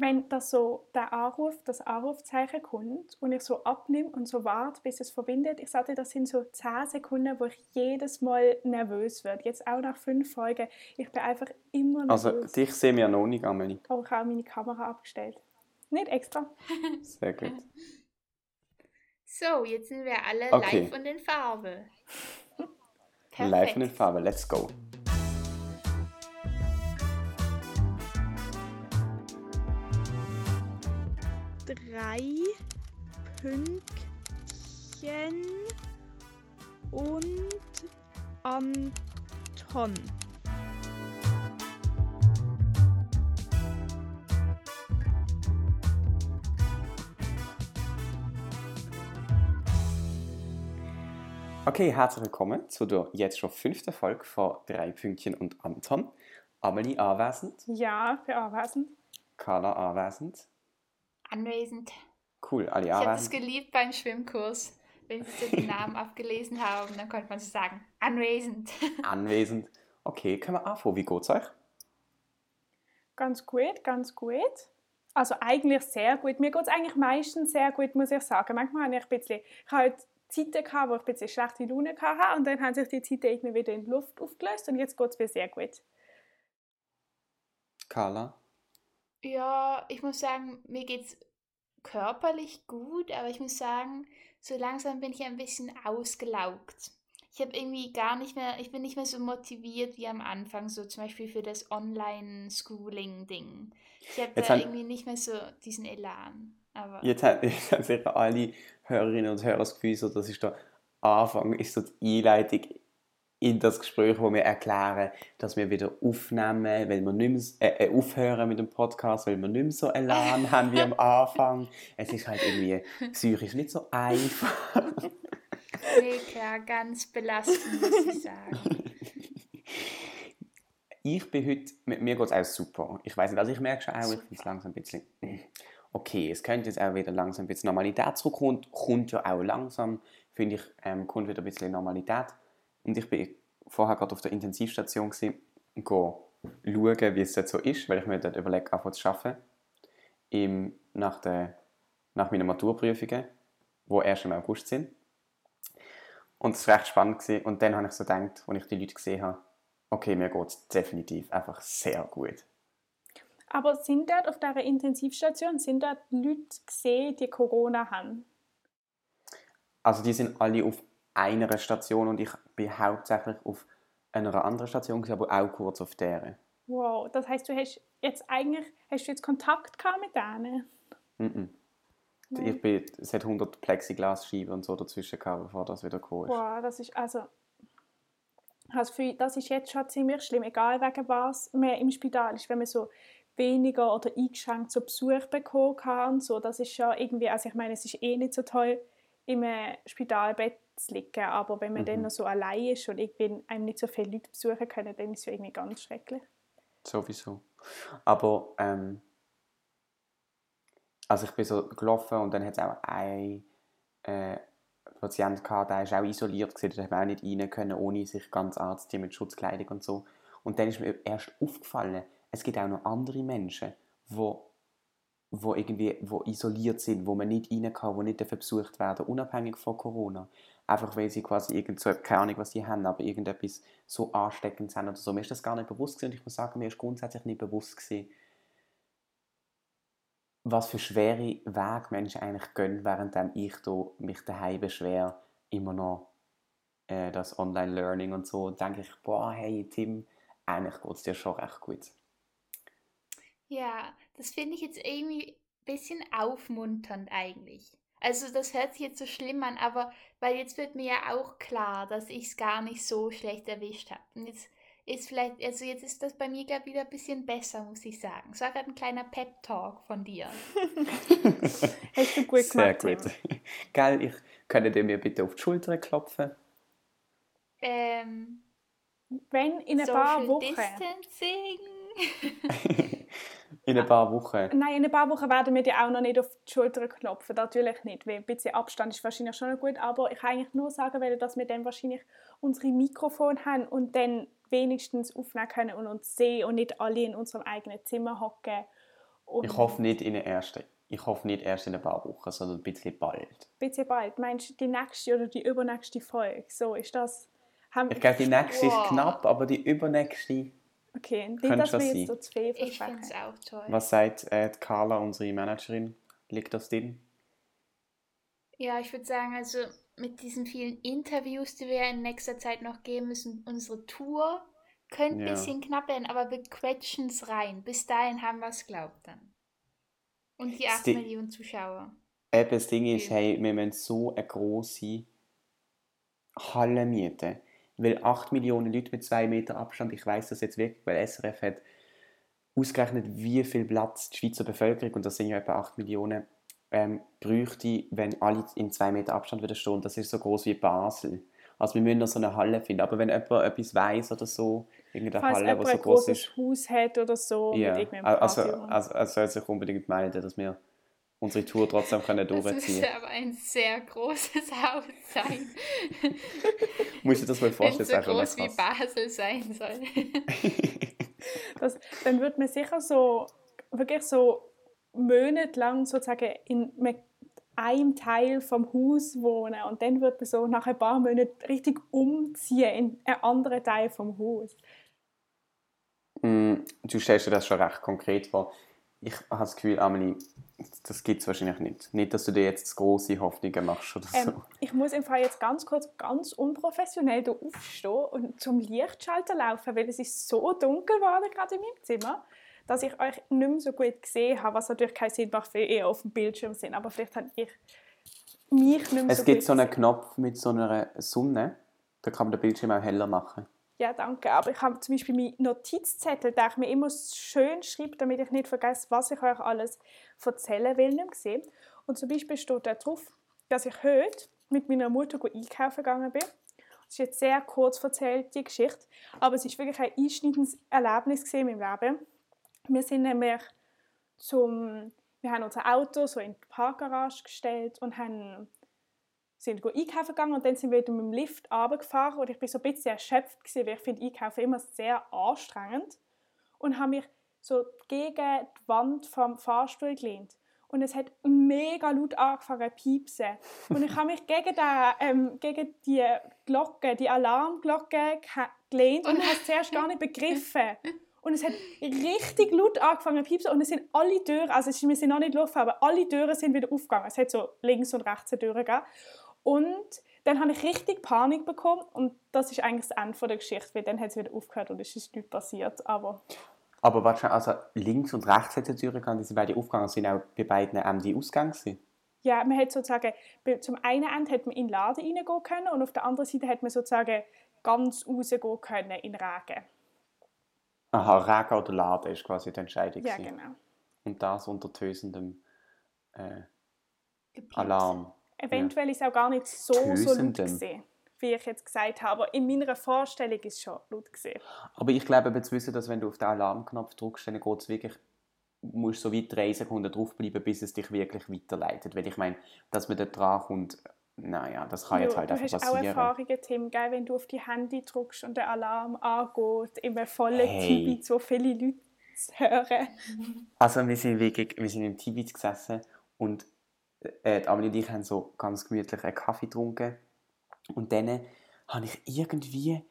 wenn das so der Anruf, das Anrufzeichen kommt und ich so abnehme und so warte, bis es verbindet, ich sage, das sind so 10 Sekunden, wo ich jedes Mal nervös werde. Jetzt auch nach fünf Folgen. Ich bin einfach immer Also nervös. dich sehen wir noch nicht, Amelie. Aber ich habe auch meine Kamera abgestellt. Nicht extra. Sehr gut. So, jetzt sind wir alle Okay. live und in Farbe. Live in den Farben, let's go. Drei Pünktchen und Anton. Okay, herzlich willkommen zu der jetzt schon fünften Folge von Drei Pünktchen und Anton. Amelie anwesend, Ja, für anwesend. Carla anwesend. Anwesend. Cool, alle Ich habe das anwesend. geliebt beim Schwimmkurs. Wenn sie so die Namen abgelesen haben, dann konnte man so sagen, anwesend. Anwesend. Okay, können wir anfangen. Wie geht's euch? Ganz gut, ganz gut. Also eigentlich sehr gut. Mir geht es eigentlich meistens sehr gut, muss ich sagen. Manchmal habe ich ein bisschen, ich habe halt Zeiten gehabt, wo ich ein bisschen schlechte Laune hatte und dann haben sich die Zeiten irgendwie wieder in die Luft aufgelöst und jetzt geht es mir sehr gut. Carla? Ja, ich muss sagen, mir geht's körperlich gut, aber ich muss sagen, so langsam bin ich ein bisschen ausgelaugt. Ich habe irgendwie gar nicht mehr, ich bin nicht mehr so motiviert wie am Anfang, so zum Beispiel für das Online-Schooling-Ding. Ich habe da haben- irgendwie nicht mehr so diesen Elan. Aber Jetzt haben, jetzt haben sicher alle Hörerinnen und Hörer das Gefühl, so, das ist der Anfang, ist so die Einleitung in das Gespräch, wo wir erklären, dass wir wieder aufnehmen, weil wir nicht mehr, äh, äh, aufhören mit dem Podcast, weil wir nicht mehr so Elan haben wie am Anfang. Es ist halt irgendwie psychisch nicht so einfach. klar, ganz belastend, muss ich sagen. Ich bin heute, mir geht es auch super. Ich weiß nicht, also ich merke schon auch, ich Super. finde es langsam ein bisschen, okay, es könnte jetzt auch wieder langsam ein bisschen Normalität zurückkommen, kommt ja auch langsam, finde ich, ähm, kommt wieder ein bisschen Normalität. Und ich bin vorher gerade auf der Intensivstation gewesen, und go schauen, wie es dort so ist, weil ich mir dort überlege, anfangen zu arbeiten. Im, nach, der, nach meinen Maturprüfungen, die erst im August sind. Und es war recht spannend. Gewesen. Und dann habe ich so gedacht, als ich die Leute gesehen habe, okay, mir geht es definitiv einfach sehr gut. Aber sind dort auf dieser Intensivstation, sind dort Leute gesehen, die Corona haben? Also die sind alle auf einer Station und ich bin hauptsächlich auf einer anderen Station, aber auch kurz auf der. Wow, das heißt, du hast jetzt eigentlich, hast du jetzt Kontakt gehabt mit denen? Mhm. Nein. Ich bin, es hat 100 Plexiglasscheiben und so dazwischen gehabt, bevor das wieder gekommen ist. Wow, das ist also, also für, das ist jetzt schon ziemlich schlimm, egal wegen was man im Spital ist, wenn man so weniger oder eingeschränkt so Besuch bekommen kann und so, das ist schon irgendwie, also ich meine, es ist eh nicht so toll, im Spitalbett zu liegen, aber wenn man dann Mhm. noch so allein ist und irgendwie einem nicht so viele Leute besuchen können, dann ist es ja irgendwie ganz schrecklich. Sowieso. Aber, ähm, also ich bin so gelaufen und dann hat es auch ein äh, Patient gehabt, der ist auch isoliert gewesen, der hat auch nicht rein können, ohne sich ganz anzuziehen mit Schutzkleidung und so. Und dann ist mir erst aufgefallen, es gibt auch noch andere Menschen, wo, wo irgendwie wo isoliert sind, wo man nicht rein kann, wo nicht besucht werden, unabhängig von Corona. Einfach weil sie quasi irgend so, keine Ahnung, was sie haben, aber irgendetwas so ansteckend sind oder so. Mir ist das gar nicht bewusst gewesen und ich muss sagen, mir ist grundsätzlich nicht bewusst gewesen, was für schwere Wege Menschen eigentlich gehen, während ich da mich daheim beschwere, immer noch äh, das Online-Learning und so, denke ich, boah, hey Tim, eigentlich geht es dir schon recht gut. Ja, das finde ich jetzt irgendwie ein bisschen aufmunternd eigentlich. Also das hört sich jetzt so schlimm an, aber weil jetzt wird mir ja auch klar, dass ich es gar nicht so schlecht erwischt habe. Und jetzt ist vielleicht, also jetzt ist das bei mir gerade wieder ein bisschen besser, muss ich sagen. Es war gerade ein kleiner Pep-Talk von dir. Hast du gut Sehr gemacht, gut. Tim. Gell, ich könnte dir mir bitte auf die Schulter klopfen? Ähm, Wenn in ein paar Social Wochen... Distancing. In ein paar Wochen. Nein, in ein paar Wochen werden wir dir auch noch nicht auf die Schulter klopfen. Natürlich nicht, weil ein bisschen Abstand ist wahrscheinlich schon noch gut. Aber ich kann eigentlich nur sagen, wollen, dass wir dann wahrscheinlich unsere Mikrofone haben und dann wenigstens aufnehmen können und uns sehen und nicht alle in unserem eigenen Zimmer hocken Ich hoffe nicht in der ersten, ich hoffe nicht erst in ein paar Wochen, sondern ein bisschen bald. Ein bisschen bald. Meinst du die nächste oder die übernächste Folge? So ist das. Haben, Ich glaube, die nächste Wow. ist knapp, aber die übernächste. Okay, nicht, könnte dass wir jetzt so zu viel Ich finde es auch toll. Was sagt äh, Carla, unsere Managerin? Liegt das drin? Ja, ich würde sagen, also mit diesen vielen Interviews, die wir in nächster Zeit noch geben müssen, unsere Tour könnte ein Ja. bisschen knapp werden, aber wir quetschen es rein. Bis dahin haben wir es glaubt dann. Und die 8 Sti- Millionen Zuschauer. Eben, das Ding ist, hey, wir müssen so eine grosse Halle mieten. Weil 8 Millionen Leute mit 2 Meter Abstand, ich weiß das jetzt wirklich, weil SRF hat ausgerechnet, wie viel Platz die Schweizer Bevölkerung, und das sind ja etwa 8 Millionen, ähm, bräuchte, wenn alle in 2 Meter Abstand würden stehen. Das ist so groß wie Basel. Also wir müssen noch so eine Halle finden. Aber wenn jemand etwas weiß oder so, irgendeine Falls Halle, die so ein groß großes ist, Haus hat oder so ja, also, also, also soll sich unbedingt melden, dass wir unsere Tour trotzdem können Das durchziehen müsste aber ein sehr großes Haus sein. Musst du dir das mal Wenn vorstellen, das so groß wie. Basel sein soll. das, dann wird man sicher so wirklich so monatelang sozusagen in einem Teil vom Haus wohnen und dann wird man so nach ein paar Monaten richtig umziehen in einen anderen Teil vom Haus. Mm, Du stellst dir das schon recht konkret vor. Ich habe das Gefühl, Amelie, das gibt es wahrscheinlich nicht. Nicht, dass du dir jetzt große Hoffnungen machst oder so. Ähm, ich muss im Fall jetzt ganz kurz, ganz unprofessionell hier aufstehen und zum Lichtschalter laufen, weil es ist so dunkel geworden gerade in meinem Zimmer, dass ich euch nicht mehr so gut gesehen habe, was natürlich keinen Sinn macht, weil ihr auf dem Bildschirm sind. Aber vielleicht habe ich mich nicht mehr es so gibt gut so einen gesehen. Knopf mit so einer Sonne, da kann man den Bildschirm auch heller machen. Ja, danke. Aber ich habe zum Beispiel meinen Notizzettel, den ich mir immer schön schreibe, damit ich nicht vergesse, was ich euch alles erzählen will, nicht. Und zum Beispiel steht da drauf, dass ich heute mit meiner Mutter einkaufen gegangen bin. Das ist jetzt sehr kurz erzählt, die Geschichte, aber es ist wirklich ein einschneidendes Erlebnis in meinem Leben. Wir sind nämlich zum, wir haben unser Auto so in die Parkgarage gestellt und haben sind einkaufen gegangen und dann sind wir wieder mit dem Lift runtergefahren und ich bin so ein bisschen erschöpft gewesen, weil ich finde Einkaufen immer sehr anstrengend und habe mich so gegen die Wand vom Fahrstuhl gelehnt und es hat mega laut angefangen zu piepsen und ich habe mich gegen, den, ähm, gegen die Glocke, die Alarmglocke ge- gelehnt und habe es zuerst gar nicht begriffen und es hat richtig laut angefangen zu piepsen und es sind alle Türen, also wir sind noch nicht gelaufen, aber alle Türen sind wieder aufgegangen. Es hat so links und rechts eine Tür gegeben. Und dann habe ich richtig Panik bekommen und das ist eigentlich das Ende der Geschichte, weil dann hat es wieder aufgehört und es ist nichts passiert. Aber Aber warte schon, also links und rechts hat die Tür gehabt, diese beiden Aufgänge sind auch bei beiden ähm, die Ausgänge gewesen. ja, man hat sozusagen, zum einen Ende hat man in den Laden reingehen können und auf der anderen Seite hat man sozusagen ganz rausgehen können in den Regen. Aha, Regen oder Laden ist quasi die Entscheidung. Ja, genau. Und das unter tösendem äh. Alarm. Eventuell ist es auch gar nicht so, so laut gewesen, wie ich jetzt gesagt habe. Aber in meiner Vorstellung ist es schon laut gewesen. Aber ich glaube, eben zu wissen, dass wenn du auf den Alarmknopf drückst, dann geht es wirklich, musst so weit drei Sekunden draufbleiben, bis es dich wirklich weiterleitet. Weil ich meine, dass man da dran kommt, naja, das kann jetzt du, halt du einfach hast auch passieren. Erfahrungen, Tim, gell, wenn du auf die Handy drückst und der Alarm angeht, im vollen Hey. Tibet, wo viele Leute hören. Also wir sind wirklich, wir sind im Tibet gesessen und äh, die Amelie und ich haben so ganz gemütlich einen Kaffee getrunken und dann habe ich irgendwie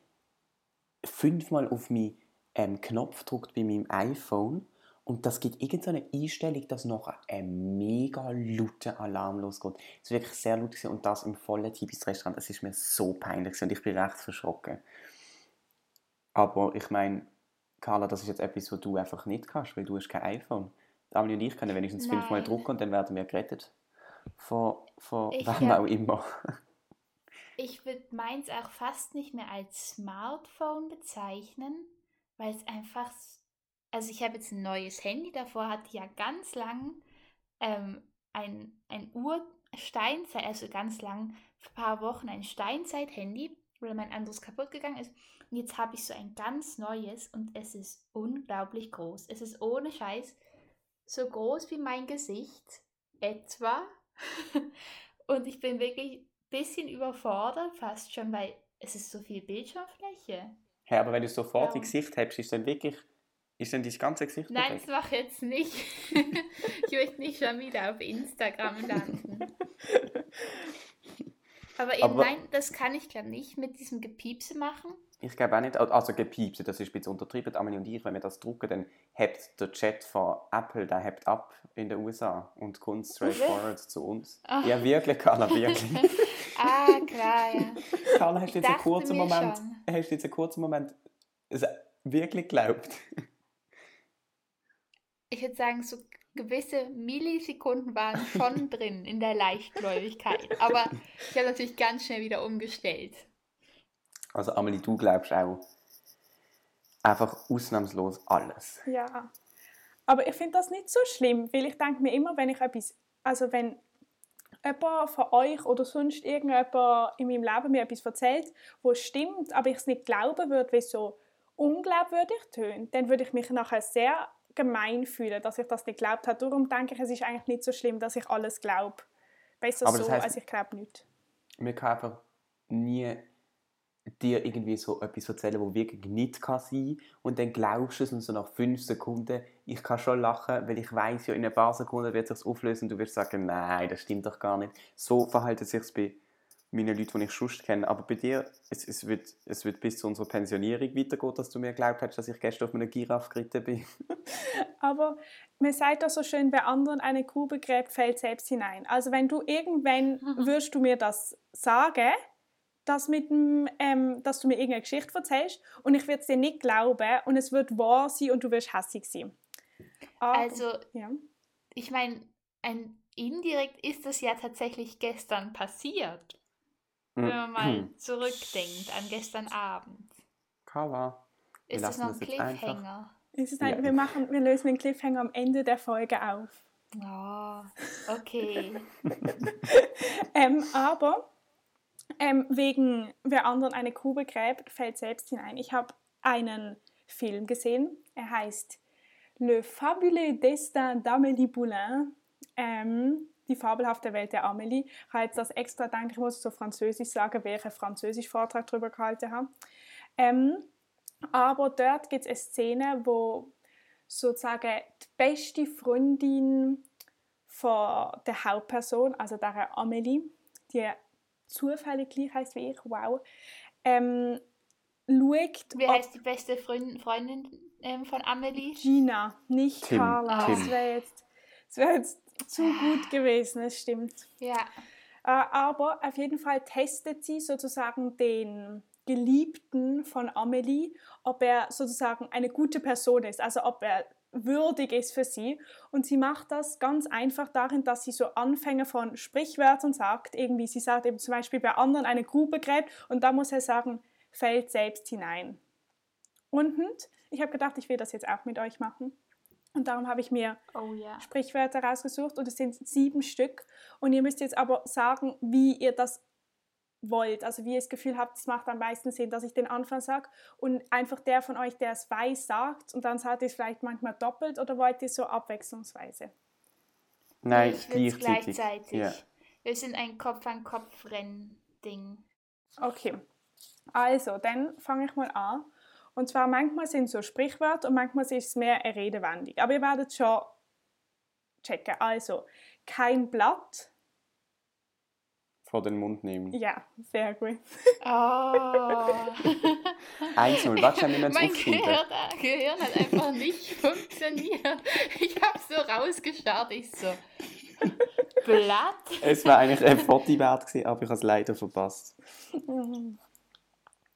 fünfmal auf meinen ähm, Knopf gedrückt bei meinem iPhone und das gibt irgendeine Einstellung, dass noch ein mega lauter Alarm losgeht. Es war wirklich sehr laut und das im vollen Tibet-Restaurant. Das ist mir so peinlich gewesen und ich bin recht verschrocken. Aber ich meine, Carla, das ist jetzt etwas, was du einfach nicht kannst, weil du hast kein iPhone. Amelie und ich können wenigstens fünfmal Nein. drucken und dann werden wir gerettet. Von, von Ich hab- auch immer. Ich würde meins auch fast nicht mehr als Smartphone bezeichnen, weil es einfach. Also, ich habe jetzt ein neues Handy, davor hatte ich ja ganz lang ähm, ein, ein Ursteinzeit, also ganz lang, vor ein paar Wochen ein Steinzeit-Handy, weil mein anderes kaputt gegangen ist. Und jetzt habe ich so ein ganz neues und es ist unglaublich groß. Es ist ohne Scheiß so groß wie mein Gesicht, etwa. und ich bin wirklich ein bisschen überfordert, fast schon, weil es ist so viel Bildschirmfläche. Hey, aber wenn du sofort Ja. Gesicht hast, ist es dann wirklich Ist denn dein ganze Gesicht Nein, perfekt? das mach ich jetzt nicht. ich möchte nicht schon wieder auf Instagram landen. Aber eben, Aber- nein, das kann ich glaube nicht mit diesem Gepiepse machen. Ich glaube auch nicht, also gepiepst, das ist ein bisschen untertrieben, Amelie und ich, wenn wir das drucken, dann hebt der Chat von Apple, der hebt ab in den USA und kommt straight forward zu uns. Ah. Ja, wirklich, Carla, wirklich. Ah, klar, ja. Carla, hast du jetzt einen kurzen Moment, schon. hast du jetzt einen kurzen Moment wirklich geglaubt? Ich würde sagen, so gewisse Millisekunden waren schon drin in der Leichtgläubigkeit. Aber ich habe natürlich ganz schnell wieder umgestellt. Also Amelie, du glaubst auch einfach ausnahmslos alles. Ja. Aber ich finde das nicht so schlimm, weil ich denke mir immer, wenn ich etwas, also wenn jemand von euch oder sonst irgendjemand in meinem Leben mir etwas erzählt, wo stimmt, aber ich es nicht glauben würde, weil es so unglaubwürdig tönt, dann würde ich mich nachher sehr gemein fühlen, dass ich das nicht geglaubt habe. Darum denke ich, es ist eigentlich nicht so schlimm, dass ich alles glaube. Besser Aber das so, heisst- als ich glaube nicht. mir kann einfach nie dir irgendwie so etwas erzählen, wo wirklich nicht kann sein und dann glaubst du es und so nach fünf Sekunden, ich kann schon lachen, weil ich weiß ja, in ein paar Sekunden wird es sich auflösen und du wirst sagen, nein, das stimmt doch gar nicht. So verhält es sich bei meinen Leuten, die ich sonst kenne. Aber bei dir, es, es, wird, es wird bis zu unserer Pensionierung weitergehen, dass du mir geglaubt hast, dass ich gestern auf einer Giraffe geritten bin. Aber man sagt doch so schön, wer anderen eine Grube gräbt, fällt selbst hinein. Also wenn du irgendwann würdest du mir das sagen, dass, mit dem, ähm, dass du mir irgendeine Geschichte erzählst und ich würde es dir nicht glauben und es wird wahr sein und du wirst hässig sein. Aber, Also, ja. ich meine, ein indirekt ist das ja tatsächlich gestern passiert. Wenn man mal zurückdenkt an gestern Abend. Wir Ist das noch ein das. Cliffhanger? Es ist ein, Ja. wir, machen, wir lösen den Cliffhanger am Ende der Folge auf. Oh, okay. Ähm, aber ähm, wegen wer anderen eine Grube gräbt, fällt selbst hinein. Ich habe einen Film gesehen. Er heißt Le fabuleux destin d'Amélie Poulain. Ähm, die fabelhafte Welt der Amélie. Ich habe jetzt das extra gedacht, ich muss es so französisch sagen, weil ich einen französischen Vortrag darüber gehalten habe. Ähm, aber dort gibt es eine Szene, wo sozusagen die beste Freundin von der Hauptperson, also der Amelie, die zufällig gleich heißt wie ich, wow, ähm, schaut, Wie heißt die beste Freundin, Freundin ähm, von Amelie? Gina, nicht Tim, Carla. Tim. Das wäre jetzt, das wär jetzt zu gut gewesen, das stimmt. Ja. Äh, aber auf jeden Fall testet sie sozusagen den Geliebten von Amelie, ob er sozusagen eine gute Person ist, also ob er würdig ist für sie. Und sie macht das ganz einfach darin, dass sie so Anfänge von Sprichwörtern sagt. Irgendwie, sie sagt eben zum Beispiel bei anderen eine Grube gräbt und da muss er sagen, fällt selbst hinein. Und ich habe gedacht, ich will das jetzt auch mit euch machen. Und darum habe ich mir Oh ja. Sprichwörter rausgesucht und es sind sieben Stück. Und ihr müsst jetzt aber sagen, wie ihr das wollt. Also wie ihr das Gefühl habt, es macht am meisten Sinn, dass ich den Anfang sage und einfach der von euch, der es weiß, sagt und dann sagt ihr es vielleicht manchmal doppelt oder wollt ihr es so abwechslungsweise? Nein, ich will gleichzeitig. gleichzeitig. Ja. Wir sind ein Kopf-an-Kopf-Renn-Ding. Okay, also dann fange ich mal an. Und zwar manchmal sind es so Sprichwörter und manchmal ist es mehr eine Redewendung. Aber ihr werdet schon checken. Also, kein Blatt. Vor den Mund nehmen. Ja, sehr gut. Oh. 1-0. Warte, wir müssen mein aufschreiben. Gehirn, Gehirn hat einfach nicht funktioniert. Ich habe so rausgestarrt, ich so. Blatt? Es war eigentlich ein Foto wert gewesen, aber ich habe es leider verpasst.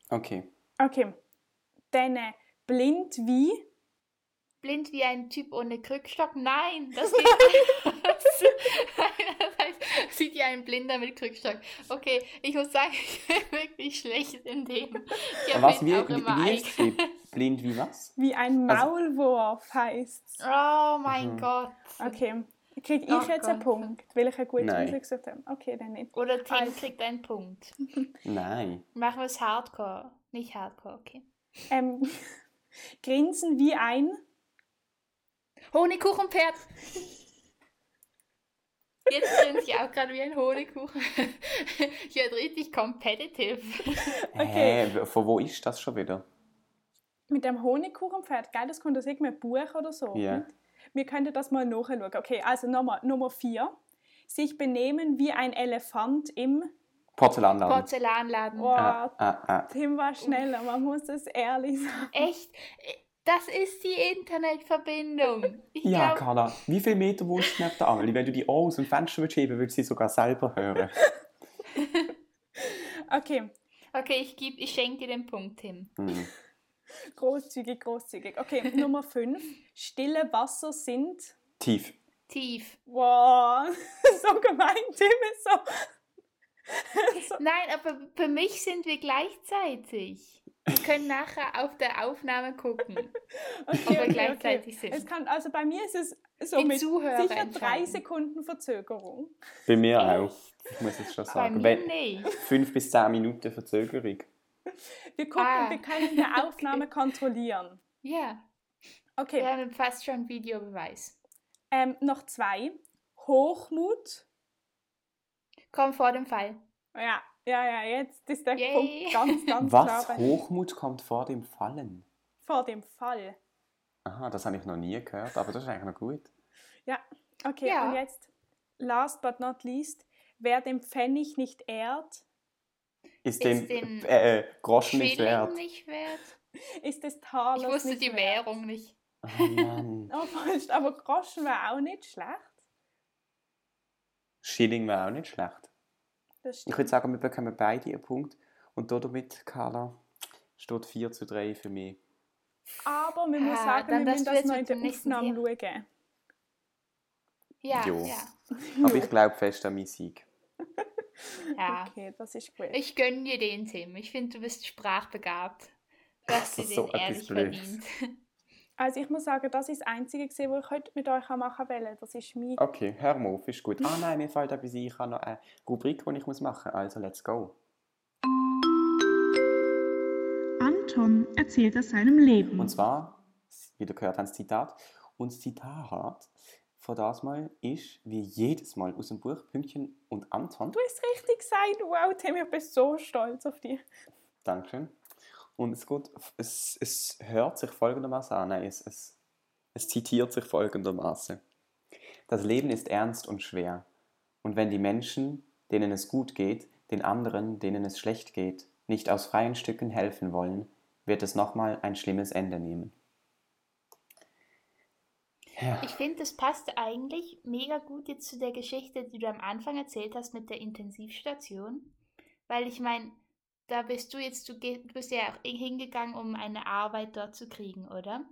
Okay. Okay. Dann äh, blind wie. Blind wie ein Typ ohne Krückstock? Nein, das geht nicht. das heißt, sieht ja ein Blinder mit Krückstock. Okay, ich muss sagen, ich bin wirklich schlecht in dem. Ich hab Was, wie, auch wie, immer wie? Blind wie was? Wie ein Also- Maulwurf heißt Oh mein Mhm. Gott. Okay. Kriege ich Ach jetzt einen Gott. Punkt, weil ich eine gute Nein. Musik gesucht habe? Okay, dann nicht. Oder Tim Also- kriegt einen Punkt. Nein. Machen wir es Hardcore. Nicht Hardcore, okay. Ähm, grinsen wie ein. Honigkuchenpferd. Jetzt sind ich auch gerade wie ein Honigkuchen. Ich werde richtig competitive. Okay. Hä, von wo ist das schon wieder? mit dem Honigkuchenpferd, gell, das kommt aus irgendeinem Buch oder so. Ja. nicht? Wir könnten das mal nachschauen. Okay, also nochmal, Nummer vier. Sich benehmen wie ein Elefant im... Porzellanladen. Porzellanladen. Oh, Ah, ah, ah. Tim war schneller, man muss es ehrlich sagen. Echt? Das ist die Internetverbindung. Ich Ja, glaub, Carla, wie viele Meter wohnst du neben der Amelie? Wenn du die Ohren aus dem Fenster würdest heben würdest du sie sogar selber hören. Okay, Okay, ich, geb, ich schenke dir den Punkt, Tim. Hm. großzügig, großzügig. Okay, Nummer fünf. Stille Wasser sind... Tief. Tief. Wow, so gemein, Tim ist so... so Nein, aber für mich sind wir gleichzeitig. Wir können nachher auf der Aufnahme gucken. okay, wir gleichzeitig sind. Es kann, also bei mir ist es so Die mit Zuhörer sicher drei. Sekunden Verzögerung. Bei mir Echt? auch. Ich muss jetzt schon Bei sagen. mir Wenn, nicht. fünf bis zehn Minuten Verzögerung. Wir gucken, Ah. wir können die Aufnahme kontrollieren. Ja, Okay, wir haben fast schon Videobeweis. ähm, noch zwei. Hochmut. Komm vor dem Fall. Ja, ja, ja, jetzt ist der Yay. Punkt ganz, ganz Was? klar. Hochmut kommt vor dem Fallen? Vor dem Fall. Aha, das habe ich noch nie gehört, aber das ist eigentlich noch gut. Ja, okay, Ja. und jetzt, last but not least, wer den Pfennig nicht ehrt, Ist, Ist dem den äh, äh, Groschen nicht Schilling wert? nicht wert? ist des Talers Ich wusste nicht die wert. Währung nicht. Oh Mann. Oh, falsch, aber Groschen wäre auch nicht schlecht. Schilling wäre auch nicht schlecht. Ich würde sagen, wir bekommen beide einen Punkt. Und damit, Carla, steht 4 zu 3 für mich. Aber wir müssen Ah, sagen, dann wir müssen du das noch in der dem nächsten Aufnahme Thema. schauen. Ja, Jo. ja. Aber ich glaube fest an meinen Sieg. ja. Okay, das ist gut. Ich gönne dir den, Tim. Ich finde, du bist sprachbegabt. Du hast dir Das ist so den etwas ehrlich Blödes. verdient. Also ich muss sagen, das ist das Einzige, gewesen, was ich heute mit euch machen wollte. Das ist mein... Okay, hör mal auf, ist gut. Ah nein, mir fällt etwas ein. Ich habe noch eine Rubrik, die ich muss machen muss. Also, let's go. Anton erzählt aus seinem Leben. Und zwar, wie du gehört hast, das Zitat. Und das Zitat von das Mal ist, wie jedes Mal aus dem Buch Pünktchen und Anton. Du hast es richtig gesagt. Wow, Tim, ich bin so stolz auf dich. Dankeschön. Und es, geht, es, es hört sich folgendermaßen an. Nein, es, es, es zitiert sich folgendermaßen. Das Leben ist ernst und schwer. Und wenn die Menschen, denen es gut geht, den anderen, denen es schlecht geht, nicht aus freien Stücken helfen wollen, wird es nochmal ein schlimmes Ende nehmen. Ja. Ich finde, das passt eigentlich mega gut jetzt zu der Geschichte, die du am Anfang erzählt hast mit der Intensivstation. Weil ich meine, da bist du jetzt, du, geh- du bist ja auch hingegangen, um eine Arbeit dort zu kriegen, oder?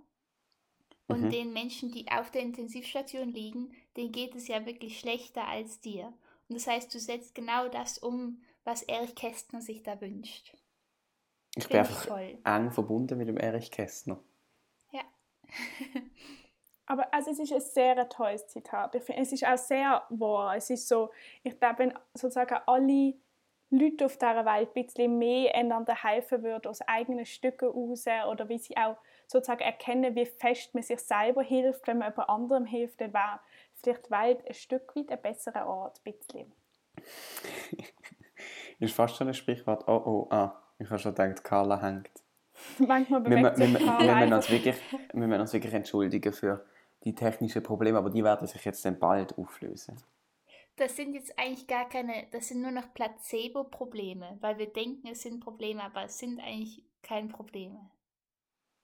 Und Mhm. den Menschen, die auf der Intensivstation liegen, denen geht es ja wirklich schlechter als dir. Und das heißt, du setzt genau das um, was Erich Kästner sich da wünscht. Ich bin Finde ich einfach toll. eng verbunden mit dem Erich Kästner. Ja. Aber also, es ist ein sehr tolles Zitat. Ich finde, es ist auch sehr wahr. Es ist so, ich glaube, wenn sozusagen alle Leute auf dieser Welt ein bisschen mehr einander helfen würden, aus eigenen Stücken raus, oder wie sie auch sozusagen erkennen, wie fest man sich selber hilft, wenn man jemand anderem hilft, dann wäre vielleicht die Welt ein Stück weit ein besserer Ort. Ein bisschen. Ist fast schon ein Sprichwort. Oh, oh, ah. Ich habe schon gedacht, Carla hängt. Manchmal Wir, bewegt wir, wir, Karl wir, müssen uns wirklich, wir müssen uns wirklich entschuldigen für die technischen Probleme, aber die werden sich jetzt dann bald auflösen. Das sind jetzt eigentlich gar keine, das sind nur noch Placebo-Probleme, weil wir denken, es sind Probleme, aber es sind eigentlich keine Probleme.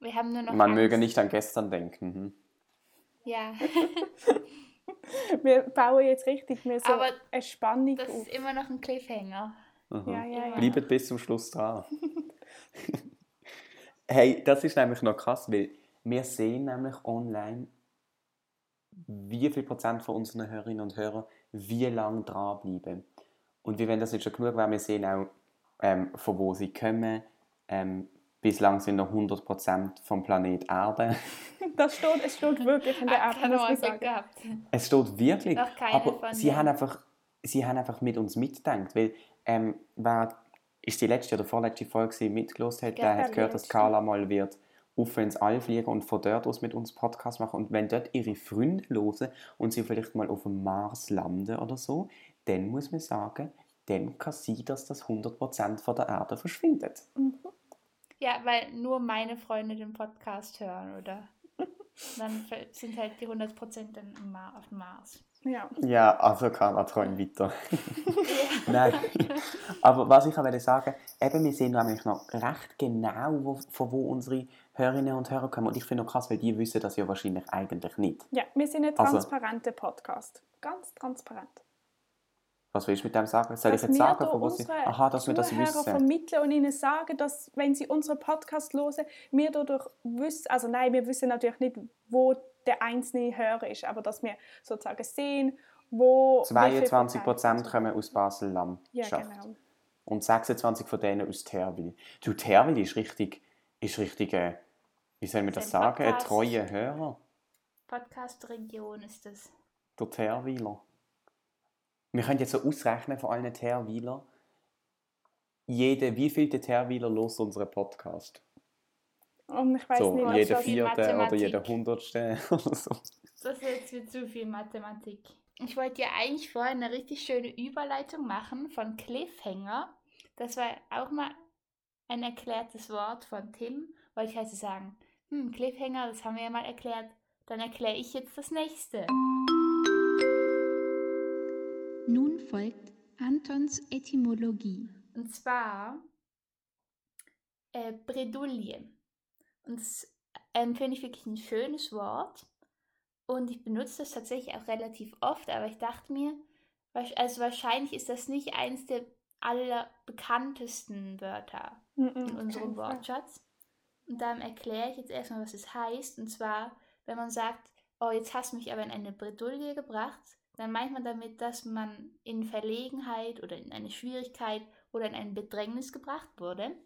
Wir haben nur noch Man Angst. möge nicht an gestern denken. Hm? Ja, Wir bauen jetzt richtig mehr so Aber eine Spannung das auf. ist immer noch ein Cliffhanger. Ja, ja, ja. Bleibt bis zum Schluss dran. hey, das ist nämlich noch krass, weil wir sehen nämlich online, wie viel Prozent von unseren Hörerinnen und Hörern wie lange dranbleiben. Und wie wenn das nicht schon genug wäre, wir sehen auch, ähm, von wo sie kommen. Ähm, bislang sind noch 100 Prozent vom Planet Erde. Das steht, es steht wirklich in der sagen. gehabt. Es steht wirklich. Noch keine aber von sie haben, einfach, sie haben einfach mit uns mitgedacht. Weil, ähm, wer ist die letzte oder vorletzte Folge gewesen, mitgelost hat, der hat gehört, dass. Carla mal wird auf ins All fliegen und von dort aus mit uns Podcast machen. Und wenn dort ihre Freunde hören und sie vielleicht mal auf dem Mars landen oder so, dann muss man sagen, dann kann sein, dass das 100% von der Erde verschwindet. Ja, weil nur meine Freunde den Podcast hören, oder? Dann sind halt die 100% dann auf dem Mars. Ja. Ja, also Carla, träum weiter. Nein. Aber was ich auch sagen, eben, wir sehen nämlich noch recht genau, wo, von wo unsere Hörerinnen und Hörer kommen. Und ich finde auch krass, weil die wissen das ja wahrscheinlich eigentlich nicht. ja, wir sind ein Also- transparenter Podcast. Ganz transparent. Was willst du mit dem sagen? Soll ich Dass jetzt wir sagen, von wo sie... unsere Aha, dass wir das wissen. vermitteln und ihnen sagen, dass, wenn sie unseren Podcast hören, wir dadurch wissen, also nein, wir wissen natürlich nicht, wo der einzelne Hörer ist, aber dass wir sozusagen sehen, wo... wie viel 22 Prozent kommen aus Basel-Landschaft. Ja, genau. Und 26 von denen aus Terwil. Du, Terwil ist richtig, ist richtig, äh, wie soll man das sagen, ein Podcast. treuer Hörer. Podcast-Region ist das. Der Terwiler. Wir können jetzt so ausrechnen von allen Terwiler, jede, wie viel der Terwiler los unseren Podcast? Und ich weiß So, nicht, was jeder vierte oder jeder hundertste oder so. Das ist jetzt wieder zu viel Mathematik. Ich wollte ja eigentlich vorher eine richtig schöne Überleitung machen von Cliffhanger. Das war auch mal ein erklärtes Wort von Tim. Wollte ich also sagen, hm, Cliffhanger, das haben wir ja mal erklärt. Dann erkläre ich jetzt das nächste. Nun folgt Antons Etymologie. Und zwar äh, Bredouille. Und das ähm, finde ich wirklich ein schönes Wort. Und ich benutze das tatsächlich auch relativ oft, aber ich dachte mir, also wahrscheinlich ist das nicht eins der allerbekanntesten Wörter Mhm, in auf unserem. Wortschatz. Und dann erkläre ich jetzt erstmal, was es heißt. Und zwar, wenn man sagt, oh, jetzt hast du mich aber in eine Bredouille gebracht, dann meint man damit, dass man in Verlegenheit oder in eine Schwierigkeit oder in ein Bedrängnis gebracht wurde.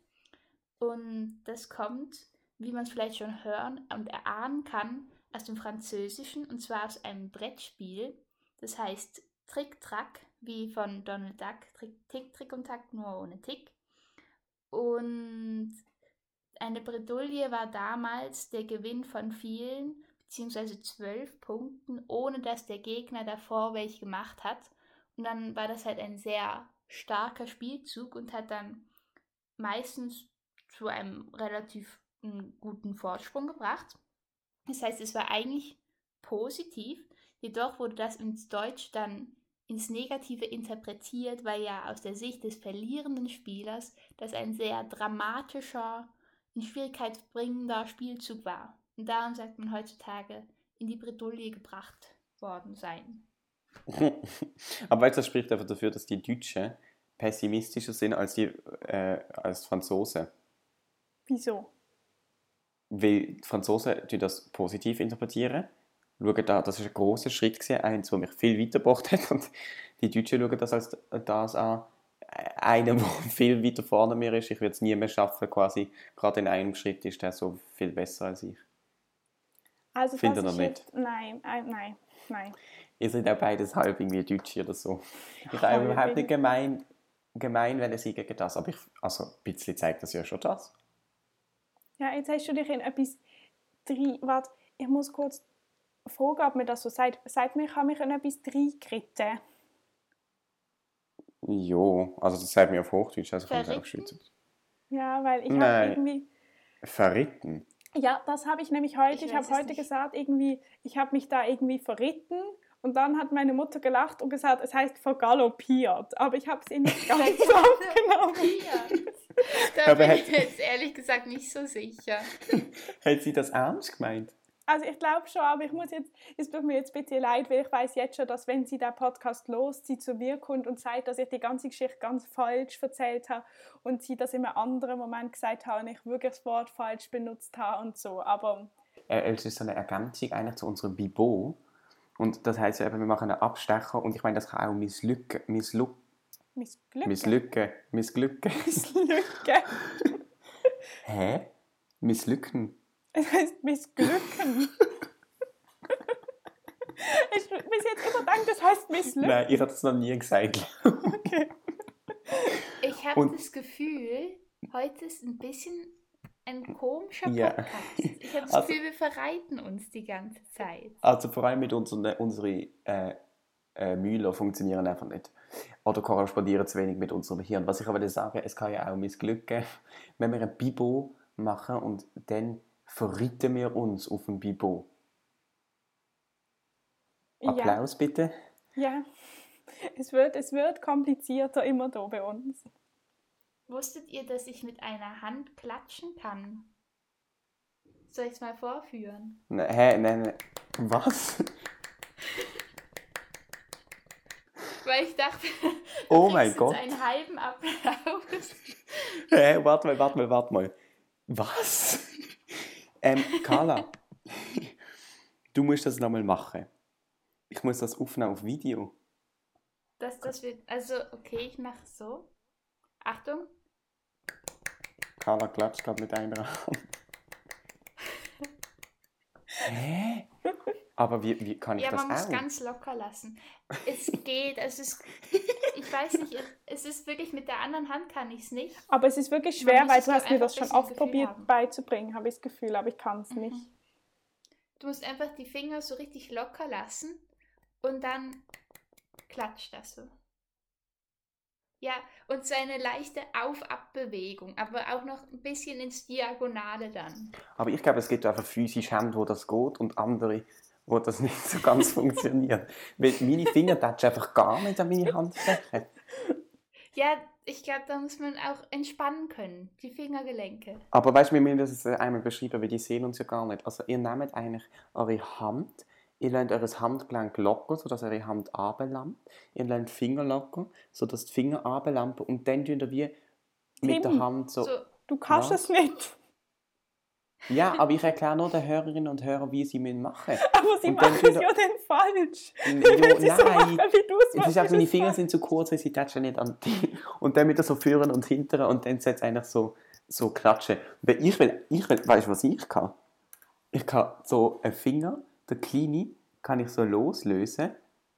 Und das kommt, wie man es vielleicht schon hören und erahnen kann, aus dem Französischen und zwar aus einem Brettspiel. Das heißt Trick-Track, wie von Donald Duck, Trick, Tick, Trick und Tack, nur ohne Tick. Und eine Bredouille war damals der Gewinn von vielen, beziehungsweise zwölf Punkten, ohne dass der Gegner davor welche gemacht hat. Und dann war das halt ein sehr starker Spielzug und hat dann meistens zu einem relativ mm, guten Vorsprung gebracht. Das heißt, es war eigentlich positiv, jedoch wurde das ins Deutsch dann ins Negative interpretiert, weil ja aus der Sicht des verlierenden Spielers das ein sehr dramatischer, in Schwierigkeit bringender Spielzug war. Und darum sagt man heutzutage in die Bredouille gebracht worden sein. Aber das spricht einfach dafür, dass die Deutschen pessimistischer sind als die äh, als die Franzosen. Wieso? Weil die Franzosen die das positiv interpretieren. Schauen da, das ist ein großer Schritt gewesen, eins, der mich viel weitergebracht hat. Und die Deutschen schauen das als das an, einer, der viel weiter vorne mir ist. Ich würde es nie mehr schaffen, quasi. Gerade in einem Schritt ist der so viel besser als ich. Also Findet das ihr ist nicht? jetzt, nein, äh, nein, nein. Ihr seid auch beides halb irgendwie Deutsche oder so. Ich habe überhaupt nicht gemein, gemein wenn sie gegen das. Aber ich, also ein bisschen zeigt das ja schon das. Ja, jetzt hast du dich in etwas drin. Warte, ich muss kurz fragen, ob mir das so sagt. Sagt mir, ich habe mich in etwas reingeritten. Jo, also das sagt mir auf Hochdeutsch, also kann ich auch? Schweizerdeutsch. Ja, weil ich habe irgendwie. Verritten? Ja, das habe ich nämlich heute. Ich Ich, habe heute nicht. gesagt, irgendwie, ich habe mich da irgendwie verritten. Und dann hat meine Mutter gelacht und gesagt, es heißt vergaloppiert. Aber ich habe es ihr nicht ganz so aufgenommen. Da Aber bin hat- ich mir jetzt ehrlich gesagt nicht so sicher. Hat sie das ernst gemeint? Also ich glaube schon, aber ich muss jetzt, es tut mir jetzt ein bisschen leid, weil ich weiß jetzt schon, dass wenn sie den Podcast los, sie zu mir kommt und sagt, dass ich die ganze Geschichte ganz falsch erzählt habe und sie das in einem anderen Moment gesagt hat und ich wirklich das Wort falsch benutzt habe und so. Aber Äh, es ist so eine Ergänzung eigentlich zu unserem Bibo. Und das heißt ja eben, wir machen einen Abstecher und ich meine, das kann auch misslücken, missluck, missglücken. misslücken, missglücken. Misslücken. Hä? Misslücken? Es heißt missglücken. ich bis jetzt immer gedacht, das heißt misslücken. Nein, ich habe das noch nie gesagt. Ich habe das Gefühl, heute ist ein bisschen ein komischer Ja. Podcast. Ich habe das Also- Gefühl, wir verreiten uns die ganze Zeit. Also vor allem mit unseren unsere äh, äh, Mühler funktionieren einfach nicht. Oder korrespondieren zu wenig mit unserem Hirn. Was ich aber sagen es kann ja auch missglücken, wenn wir ein Bibo machen und dann verritten wir uns auf dem Bibo. Applaus bitte. Ja, es wird, es wird komplizierter immer da bei uns. Wusstet ihr, dass ich mit einer Hand klatschen kann? Soll ich es mal vorführen? Ne, hä, nein, nein. Was? Weil ich dachte, Oh du mein kriegst Gott. einen halben Applaus. Hä, warte mal, warte mal, warte mal. Was? ähm, Carla, du musst das nochmal machen. Ich muss das aufnehmen auf Video. Das, das wird, also, okay, ich mache so. Achtung. Carla klatscht gerade mit einer Hand. Hä? Aber wie, wie kann ich Ja, das man muss auch? ganz locker lassen. Es geht, es ist, ich weiß nicht, es ist wirklich, mit der anderen Hand kann ich es nicht. Aber es ist wirklich schwer, weil du hast mir das schon oft Gefühl probiert haben. beizubringen, habe ich das Gefühl, aber ich kann es nicht. Mhm. Du musst einfach die Finger so richtig locker lassen und dann klatscht das so. Ja, und so eine leichte Auf-Ab-Bewegung, aber auch noch ein bisschen ins Diagonale dann. Aber ich glaube, es gibt einfach physische Hände, wo das geht und andere, wo das nicht so ganz funktioniert. Weil meine Finger touchen einfach gar nicht an meine Handfläche. Ja, ich glaube, da muss man auch entspannen können, die Fingergelenke. Aber weißt du, wir müssen das einmal beschreiben, weil die sehen uns ja gar nicht. Also ihr nehmt eigentlich eure Hand, ihr lernt eure Handgelenk locker, sodass eure Hand ablampt. Ihr lernt die Finger locker, sodass die Finger ablampen. Und dann tun ihr wie mit der Tim, Hand so... So, Du kannst es nicht. Ja, aber ich erkläre nur den Hörerinnen und Hörern, wie sie müssen machen Aber sie machen es ja dann falsch. müssen. Wenn sie Jo, so machen, nein! wie du es Es ist auch, machst, meine Finger falsch. sind zu kurz, weil sie touchen nicht an die. Und dann wieder so führen und hinteren und dann sollte es eigentlich so, so klatschen. Weil ich will, ich will, weißt du, was ich kann? Ich kann so einen Finger, der kleine, kann ich so loslösen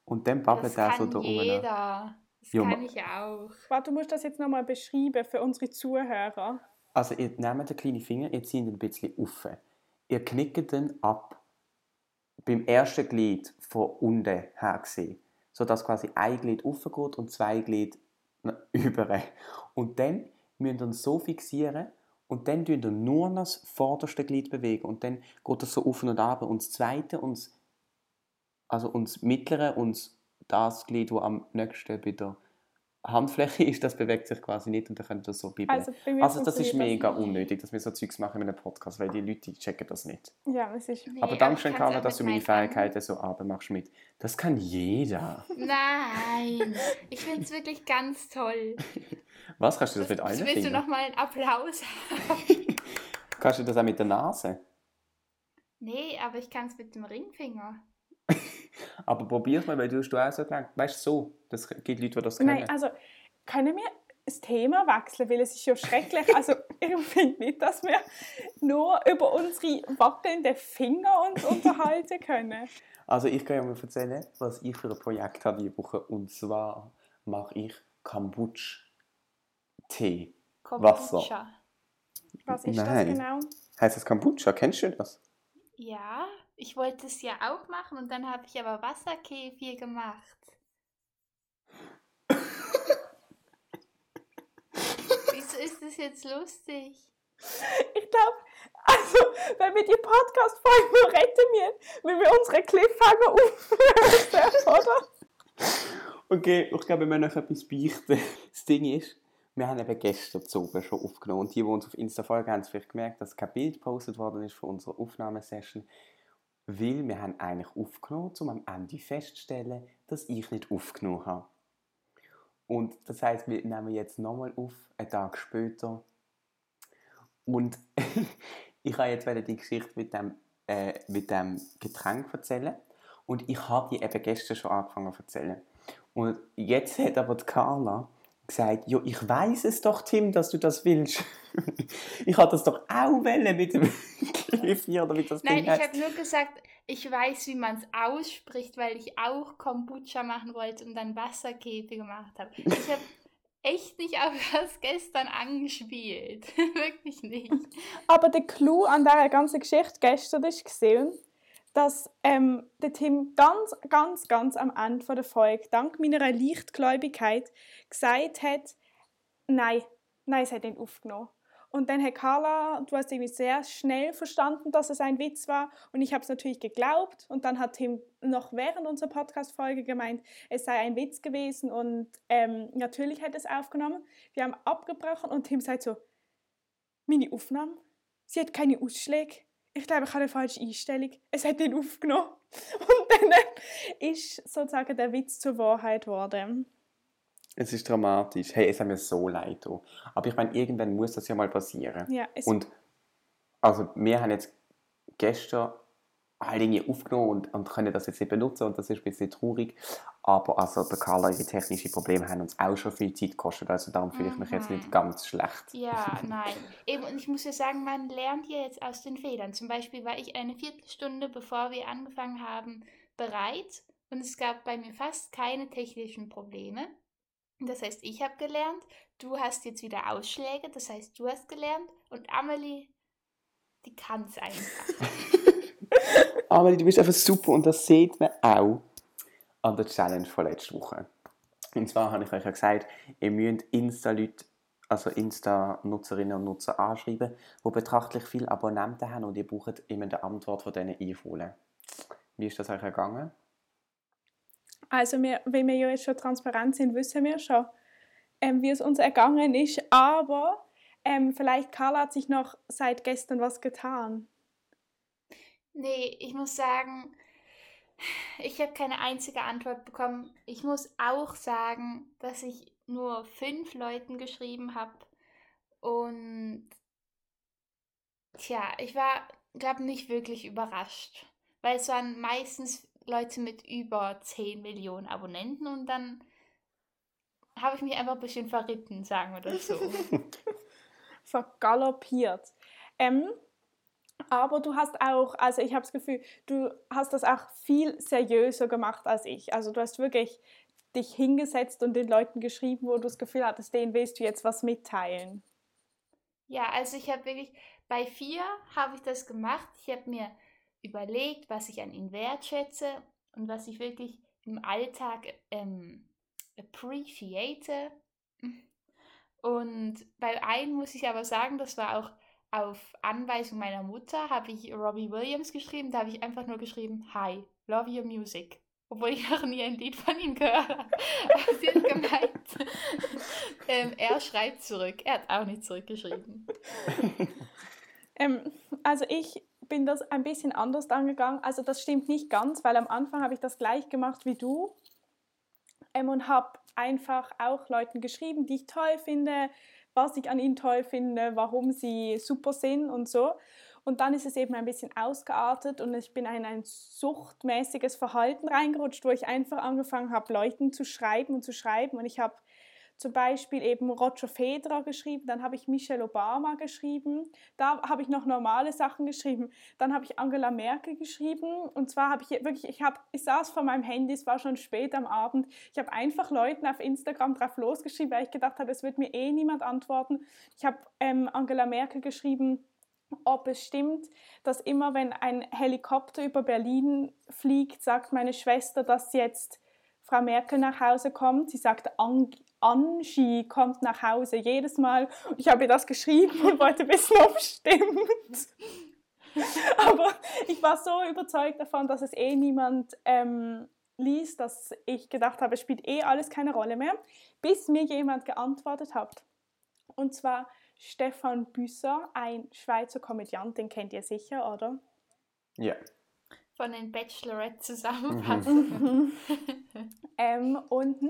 und dann babbelt er so da oben. jeder. Das Ja, kann ich auch. Warte, du musst das jetzt nochmal beschreiben für unsere Zuhörer. Also ihr nehmt den kleinen Finger, ihr zieht ihn ein bisschen auf. Ihr knickt ihn ab beim ersten Glied von unten her gesehen, sodass quasi ein Glied aufgeht und zwei Glied über. Und dann müsst ihr ihn so fixieren und dann tun ihr nur noch das vorderste Glied bewegen und dann geht das so auf und ab und das zweite und das, also und das mittlere und das Glied, das am nächsten bei der Handfläche ist, das bewegt sich quasi nicht und dann könnt ihr so bibeln. Also, Also das ist mega nicht. unnötig, dass wir so Zeugs machen in einem Podcast, weil die Leute die checken das nicht. Ja, es ist. Nee, aber danke ich schön, kann's Carla, dass du mit meine Fähigkeiten so abmachst mit. Das kann jeder. Nein, ich finde es wirklich ganz toll. Was, kannst du das mit allen Willst du Fingern? noch mal einen Applaus haben? Kannst du das auch mit der Nase? Nee, aber ich kann es mit dem Ringfinger. Aber probier's mal, weil du hast du auch so gelernt. Weißt du, so. Das gibt Leute, die das können. Nein, also können wir das Thema wechseln, weil es ist ja schrecklich. Also ich finde nicht, dass wir nur über unsere wackelnden Finger uns unterhalten können. Also ich kann ja mal erzählen, was ich für ein Projekt habe diese Woche. Und zwar mache ich Kombucha-Tee. Wasser. Kombucha. Was ist Nein. das genau? Heißt das Kombucha? Kennst du das? Ja, ich wollte es ja auch machen und dann habe ich aber Wasserkefir gemacht. Wieso ist das jetzt lustig? Ich glaube, also, wenn wir die Podcast-Folge retten müssen, wenn wir unsere Cliffhanger auflösen, oder? Okay, ich glaube, wir müssen euch etwas beichten. Das Ding ist, wir haben eben gestern zu oben schon aufgenommen. Und die, die uns auf Insta folgen, haben es vielleicht gemerkt, dass kein Bild gepostet worden ist von unserer Aufnahmesession. Weil wir haben eigentlich aufgenommen, um am Ende festzustellen, dass ich nicht aufgenommen habe. Und das heißt, wir nehmen jetzt nochmal auf, einen Tag später. Und ich habe jetzt die Geschichte mit dem, äh, mit dem Getränk erzählen. Und ich habe die eben gestern schon angefangen zu erzählen. Und jetzt hat aber die Carla gesagt, ja, ich weiß es doch, Tim, dass du das willst. ich hatte das doch auch wollen mit dem Kefir oder wie das Nein, Ding ich habe nur gesagt, ich weiß, wie man es ausspricht, weil ich auch Kombucha machen wollte und dann Wasserkefir gemacht habe. Ich habe echt nicht auf das gestern angespielt. Wirklich nicht. Aber der Clou an dieser ganzen Geschichte gestern ist gesehen, dass ähm, der Tim ganz, ganz, ganz am Ende der Folge, dank meiner Leichtgläubigkeit, gesagt hat, nein, nein, es hat nicht aufgenommen. Und dann hat Carla, du hast irgendwie sehr schnell verstanden, dass es ein Witz war. Und ich habe es natürlich geglaubt. Und dann hat Tim noch während unserer Podcast-Folge gemeint, es sei ein Witz gewesen. Und ähm, natürlich hat es aufgenommen. Wir haben abgebrochen und Tim sagt so, meine Aufnahme, sie hat keine Ausschläge. Ich glaube, ich habe eine falsche Einstellung. Es hat nicht aufgenommen. Und dann ist sozusagen der Witz zur Wahrheit geworden. Es ist dramatisch. Hey, es hat mir so leid. auch. Aber ich meine, irgendwann muss das ja mal passieren. Ja, es, Und also wir haben jetzt gestern alle Dinge aufgenommen und, und können das jetzt nicht benutzen und das ist ein bisschen traurig. Aber also der Carla, ihre technischen Probleme haben uns auch schon viel Zeit gekostet, also darum fühle ich mich jetzt nicht Mhm. ganz schlecht. Ja, nein. Eben, und ich muss ja sagen, man lernt ja jetzt aus den Fehlern. Zum Beispiel war ich eine Viertelstunde, bevor wir angefangen haben, bereit und es gab bei mir fast keine technischen Probleme. Das heißt, ich habe gelernt, du hast jetzt wieder Ausschläge, das heißt, du hast gelernt und Amelie, die kann es einfach. Aber du bist einfach super und das sieht man auch an der Challenge von letzter Woche. Und zwar habe ich euch ja gesagt, ihr müsst Insta-Leute, also Insta-Nutzerinnen und Nutzer anschreiben, die betrachtlich viele Abonnenten haben und ihr braucht immer eine Antwort von denen einholen. Wie ist das euch ergangen? Also, wir, wenn wir ja jetzt schon transparent sind, wissen wir schon, ähm, wie es uns ergangen ist. Aber ähm, vielleicht, Carla, hat sich noch seit gestern was getan. Nee, ich muss sagen, ich habe keine einzige Antwort bekommen. Ich muss auch sagen, dass ich nur fünf Leuten geschrieben habe. Und tja, ich war, glaube nicht wirklich überrascht. Weil es waren meistens Leute mit über 10 Millionen Abonnenten und dann habe ich mich einfach ein bisschen verritten, sagen wir das so. vergaloppiert. Ähm, aber du hast auch, also ich habe das Gefühl, du hast das auch viel seriöser gemacht als ich. Also du hast wirklich dich hingesetzt und den Leuten geschrieben, wo du das Gefühl hattest, denen willst du jetzt was mitteilen. Ja, also ich habe wirklich, bei vier habe ich das gemacht. Ich habe mir überlegt, was ich an ihnen wertschätze und was ich wirklich im Alltag ähm, appreciate. Und bei einem muss ich aber sagen, das war auch auf Anweisung meiner Mutter, habe ich Robbie Williams geschrieben. Da habe ich einfach nur geschrieben, Hi, love your music. Obwohl ich noch nie ein Lied von ihm gehört habe. Aber sie hat gemeint, ähm, er schreibt zurück. Er hat auch nicht zurückgeschrieben. Ähm, also ich bin das ein bisschen anders angegangen. Also das stimmt nicht ganz, weil am Anfang habe ich das gleich gemacht wie du ähm, und habe einfach auch Leuten geschrieben, die ich toll finde, was ich an ihnen toll finde, warum sie super sind und so. Und dann ist es eben ein bisschen ausgeartet und ich bin in ein suchtmäßiges Verhalten reingerutscht, wo ich einfach angefangen habe, Leuten zu schreiben und zu schreiben. Und ich habe zum Beispiel eben Roger Federer geschrieben, dann habe ich Michelle Obama geschrieben, da habe ich noch normale Sachen geschrieben, dann habe ich Angela Merkel geschrieben und zwar habe ich wirklich, ich, habe, ich saß vor meinem Handy, es war schon spät am Abend, ich habe einfach Leuten auf Instagram drauf losgeschrieben, weil ich gedacht habe, es wird mir eh niemand antworten. Ich habe ähm, Angela Merkel geschrieben, ob es stimmt, dass immer wenn ein Helikopter über Berlin fliegt, sagt meine Schwester, dass jetzt Frau Merkel nach Hause kommt. Sie sagt, Ang Angie kommt nach Hause jedes Mal. Und ich habe ihr das geschrieben und wollte wissen, ob es stimmt. Aber ich war so überzeugt davon, dass es eh niemand ähm, liest, dass ich gedacht habe, es spielt eh alles keine Rolle mehr, bis mir jemand geantwortet hat. Und zwar Stefan Büsser, ein Schweizer Komödiant, den kennt ihr sicher, oder? Ja. Von den Bachelorette-Zusammenfassungen. Ähm, und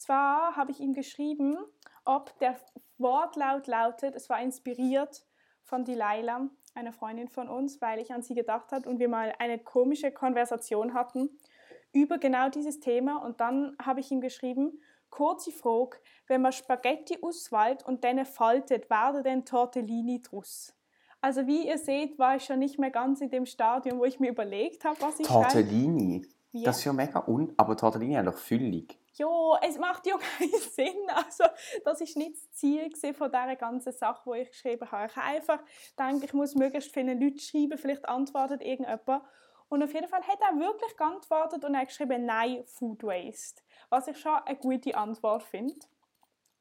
zwar habe ich ihm geschrieben, ob der Wortlaut lautet, es war inspiriert von Delilah, einer Freundin von uns, weil ich an sie gedacht habe und wir mal eine komische Konversation hatten über genau dieses Thema. Und dann habe ich ihm geschrieben, kurze Frage, wenn man Spaghetti auswählt und dann faltet, werden denn Tortellini draus? Also wie ihr seht, war ich schon nicht mehr ganz in dem Stadium, wo ich mir überlegt habe, was ich schreibe. Wie? Das ist ja mega un... Aber Tortellini hat doch füllig. Jo, es macht ja keinen Sinn. Also, das ist nicht das Ziel von dieser ganzen Sache, die ich geschrieben habe. Ich habe einfach gedacht, ich muss möglichst vielen Leuten schreiben, vielleicht antwortet irgendjemand. Und auf jeden Fall hat er wirklich geantwortet und er hat geschrieben, nein, Food Waste. Was ich schon eine gute Antwort finde.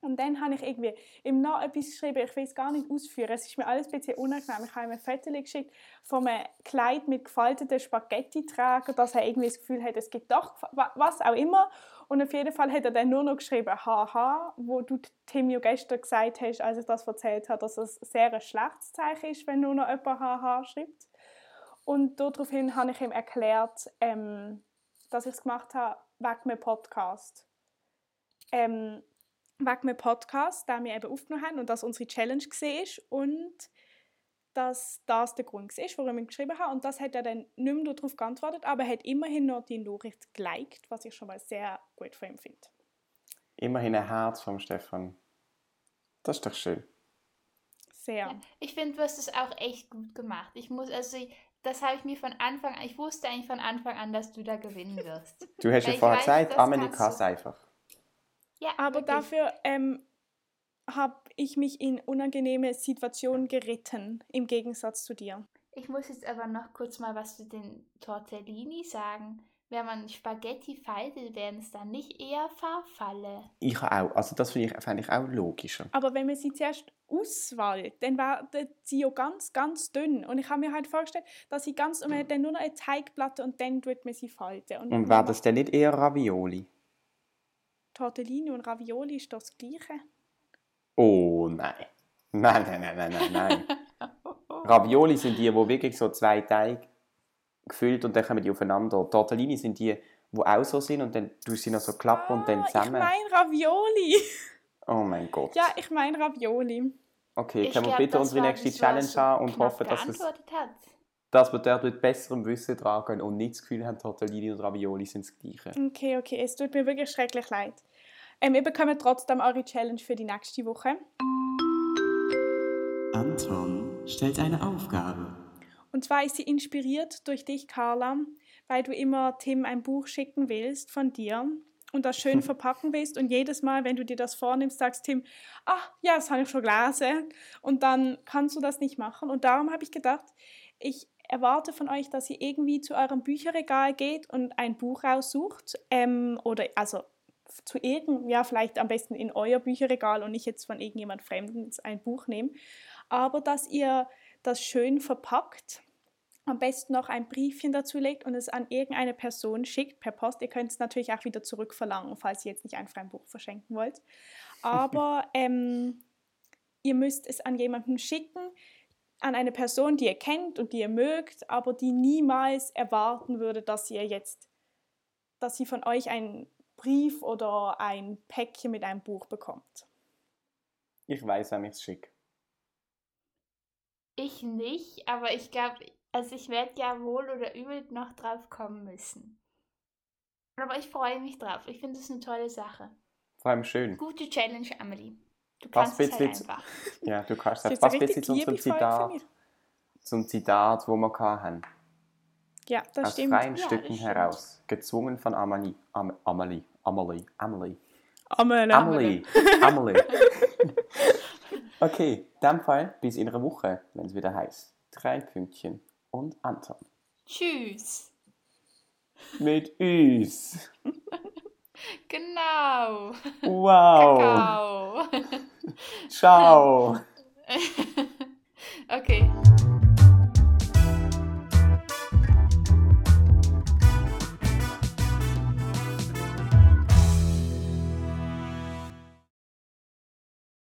Und dann habe ich irgendwie im Nach etwas geschrieben, ich will es gar nicht ausführen, es ist mir alles ein bisschen unangenehm. Ich habe ihm ein Foto geschickt von einem Kleid mit gefalteten Spaghetti-Trägern, dass er irgendwie das Gefühl hat, es gibt doch was auch immer. Und auf jeden Fall hat er dann nur noch geschrieben, haha, wo du Tim ja gestern gesagt hast, als ich das erzählt habe, dass es sehr ein schlechtes Zeichen ist, wenn nur noch jemand haha schreibt. Und daraufhin habe ich ihm erklärt, ähm, dass ich es gemacht habe wegen meinem Podcast. Ähm, wegen meinem Podcast, den wir eben aufgenommen haben und dass unsere Challenge war und dass das der Grund ist, warum ich geschrieben habe. Und das hat er dann nicht mehr darauf geantwortet, aber er hat immerhin noch die Nachricht geliked, was ich schon mal sehr gut von ihm finde. Immerhin ein Herz vom Stefan. Das ist doch schön. Sehr. Ja, ich finde, du hast es auch echt gut gemacht. Ich muss, also das habe ich mir von Anfang an, ich wusste eigentlich von Anfang an, dass du da gewinnen wirst. Du hast ja vorher gesagt, Amelie kann es einfach. Ja, aber wirklich. dafür ähm, habe ich mich in unangenehme Situationen geritten, im Gegensatz zu dir. Ich muss jetzt aber noch kurz mal was zu den Tortellini sagen. Wenn man Spaghetti faltet, werden es dann nicht eher Farfalle. Ich auch. Also das finde ich, find ich auch logischer. Aber wenn man sie zuerst auswählt, dann werden sie ja ganz, ganz dünn. Und ich habe mir halt vorgestellt, dass sie ganz, und man hat dann nur noch eine Teigplatte und dann tut man sie falten. Und, und wäre das dann nicht eher Ravioli? Tortellini und Ravioli ist das gleiche. Oh nein. Nein, nein, nein, nein, nein, nein. Ravioli sind die, wo wirklich so zwei Teige gefüllt und dann kommen die aufeinander. Tortellini sind die, die auch so sind und dann tust du sie noch so klappen ah, und dann ah, zusammen. Ich meine Ravioli. Oh mein Gott. Ja, ich meine Ravioli. Okay, ich können wir bitte unsere nächste Challenge haben und hoffen, dass, es, dass wir dort mit besserem Wissen tragen und nicht das Gefühl haben, Tortellini und Ravioli sind das Gleiche. Okay, okay, es tut mir wirklich schrecklich leid. Ähm, wir bekommen trotzdem eure Challenge für die nächste Woche. Anton stellt eine Aufgabe. Und zwar ist sie inspiriert durch dich, Carla, weil du immer Tim ein Buch schicken willst von dir und das schön verpacken willst und jedes Mal, wenn du dir das vornimmst, sagst Tim, ach ja, das habe ich schon gelesen und dann kannst du das nicht machen und darum habe ich gedacht, ich erwarte von euch, dass ihr irgendwie zu eurem Bücherregal geht und ein Buch raussucht ähm, oder also zu irgend, ja, vielleicht am besten in euer Bücherregal und nicht jetzt von irgendjemand Fremden ein Buch nehmen, aber dass ihr das schön verpackt, am besten noch ein Briefchen dazu legt und es an irgendeine Person schickt per Post. Ihr könnt es natürlich auch wieder zurückverlangen, falls ihr jetzt nicht einfach ein Buch verschenken wollt. Aber ähm, ihr müsst es an jemanden schicken, an eine Person, die ihr kennt und die ihr mögt, aber die niemals erwarten würde, dass ihr jetzt, dass sie von euch ein Brief oder ein Päckchen mit einem Buch bekommt? Ich weiß, wem ich es schicke. Ich nicht, aber ich glaube, also ich werde ja wohl oder übel noch drauf kommen müssen. Aber ich freue mich drauf. Ich finde es eine tolle Sache. Vor allem schön. Gute Challenge, Amelie. Du kannst es halt einfach. Ja, du kannst es. Was bist du zu unserem Zitat? Zum Zitat, wo wir hatten. Ja, das Aus stimmt. Aus freien ja, Stücken heraus. Gezwungen von Amelie. Am Amelie. Amelie. Amelie. Amelie. Amelie. Amelie. okay, in dem Fall bis in einer Woche, wenn es wieder heißt. Drei Pünktchen und Anton. Tschüss. Mit uns. genau. Wow. Kakao. Ciao.